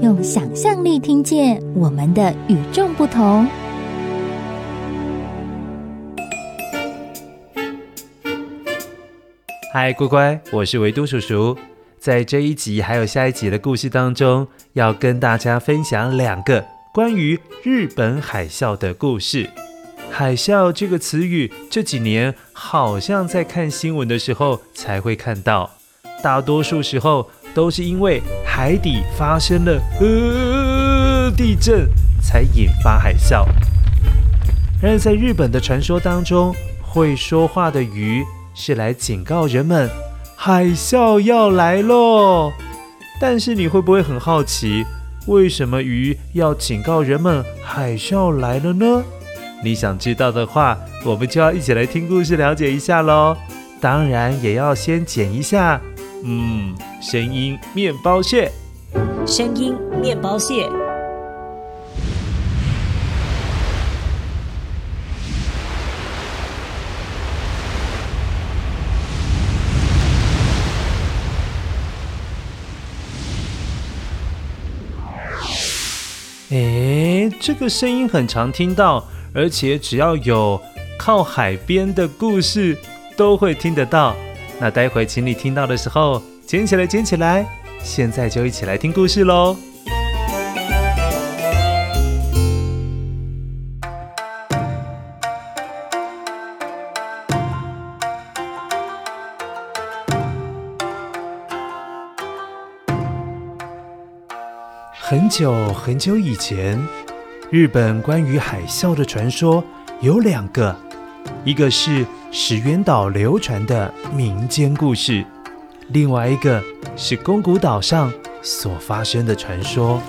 用想象力听见我们的与众不同。嗨，乖乖，我是维都叔叔。在这一集还有下一集的故事当中，要跟大家分享两个关于日本海啸的故事。海啸这个词语这几年好像在看新闻的时候才会看到，大多数时候都是因为海底发生了呃地震才引发海啸。然而在日本的传说当中，会说话的鱼是来警告人们海啸要来喽。但是你会不会很好奇，为什么鱼要警告人们海啸来了呢？你想知道的话，我们就要一起来听故事，了解一下喽。当然，也要先剪一下，嗯，声音面包屑，声音面包屑。诶，这个声音很常听到。而且只要有靠海边的故事，都会听得到。那待会请你听到的时候，捡起来，捡起来。现在就一起来听故事喽。很久很久以前。日本关于海啸的传说有两个，一个是石原岛流传的民间故事，另外一个是宫古岛上所发生的传说。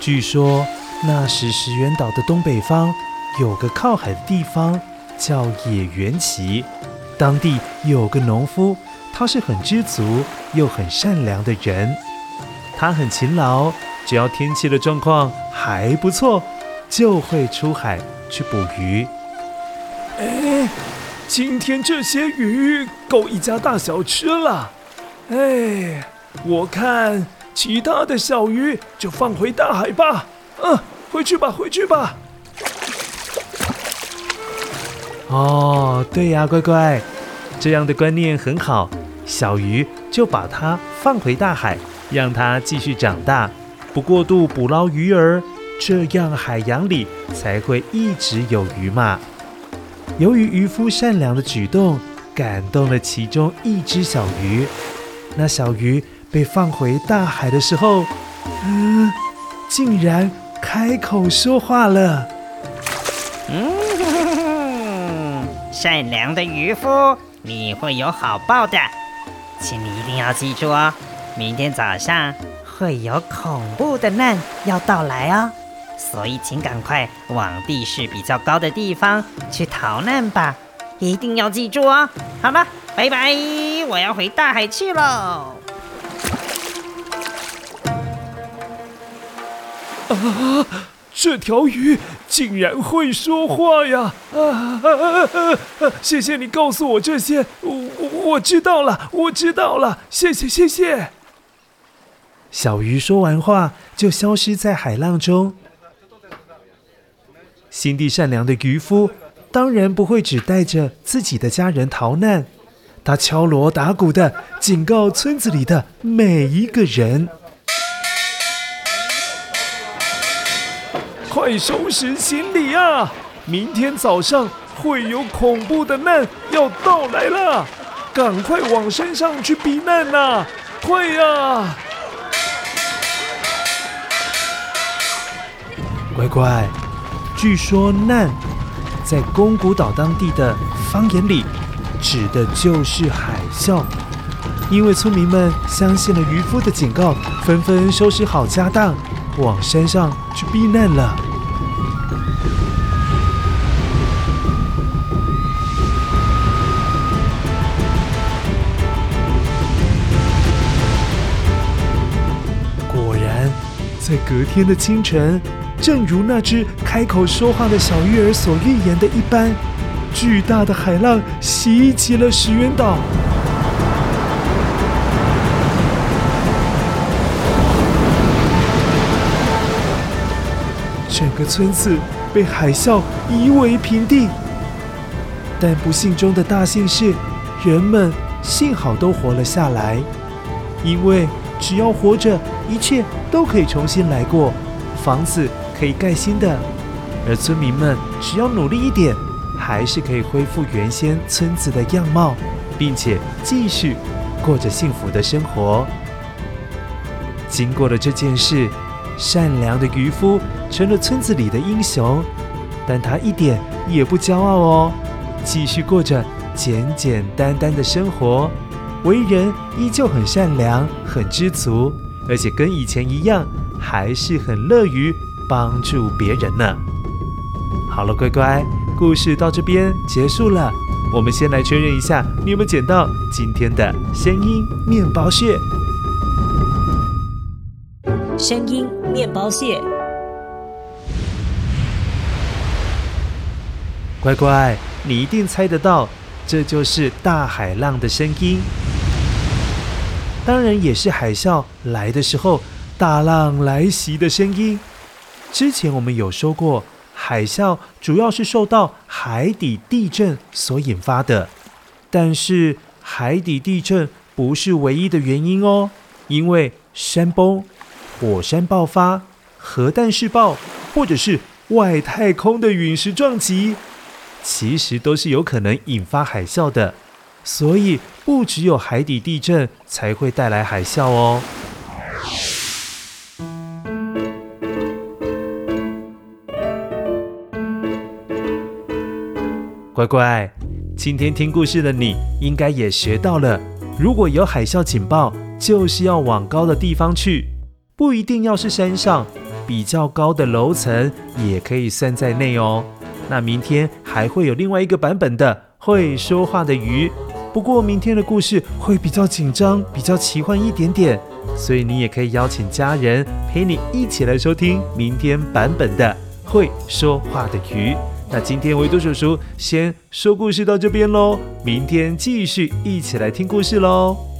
据说那时石原岛的东北方有个靠海的地方叫野原崎，当地有个农夫。他是很知足又很善良的人，他很勤劳，只要天气的状况还不错，就会出海去捕鱼。哎，今天这些鱼够一家大小吃了。哎，我看其他的小鱼就放回大海吧。嗯，回去吧，回去吧。哦，对呀，乖乖，这样的观念很好。小鱼就把它放回大海，让它继续长大，不过度捕捞鱼儿，这样海洋里才会一直有鱼嘛。由于渔夫善良的举动，感动了其中一只小鱼，那小鱼被放回大海的时候，嗯，竟然开口说话了。嗯，善良的渔夫，你会有好报的。请你一定要记住哦，明天早上会有恐怖的难要到来哦，所以请赶快往地势比较高的地方去逃难吧，一定要记住哦。好了，拜拜，我要回大海去喽。啊！这条鱼竟然会说话呀！啊啊啊啊！谢谢你告诉我这些，我我知道了，我知道了，谢谢谢谢。小鱼说完话，就消失在海浪中。心地善良的渔夫当然不会只带着自己的家人逃难，他敲锣打鼓的警告村子里的每一个人。快收拾行李啊！明天早上会有恐怖的难要到来了，赶快往山上去避难呐！快呀！乖乖，据说难在宫古岛当地的方言里，指的就是海啸。因为村民们相信了渔夫的警告，纷纷收拾好家当，往山上去避难了。果然，在隔天的清晨，正如那只开口说话的小鱼儿所预言的一般，巨大的海浪袭击了石原岛。整个村子被海啸夷为平地，但不幸中的大幸是，人们幸好都活了下来。因为只要活着，一切都可以重新来过，房子可以盖新的，而村民们只要努力一点，还是可以恢复原先村子的样貌，并且继续过着幸福的生活。经过了这件事，善良的渔夫成了村子里的英雄，但他一点也不骄傲哦，继续过着简简单单的生活，为人依旧很善良、很知足，而且跟以前一样，还是很乐于帮助别人呢。好了，乖乖，故事到这边结束了，我们先来确认一下，你有没有捡到今天的声音面包屑？声音面包屑，乖乖，你一定猜得到，这就是大海浪的声音。当然，也是海啸来的时候，大浪来袭的声音。之前我们有说过，海啸主要是受到海底地震所引发的，但是海底地震不是唯一的原因哦，因为山崩。火山爆发、核弹试爆，或者是外太空的陨石撞击，其实都是有可能引发海啸的。所以，不只有海底地震才会带来海啸哦。乖乖，今天听故事的你应该也学到了，如果有海啸警报，就是要往高的地方去。不一定要是山上，比较高的楼层也可以算在内哦。那明天还会有另外一个版本的会说话的鱼，不过明天的故事会比较紧张，比较奇幻一点点，所以你也可以邀请家人陪你一起来收听明天版本的会说话的鱼。那今天维多叔叔先说故事到这边喽，明天继续一起来听故事喽。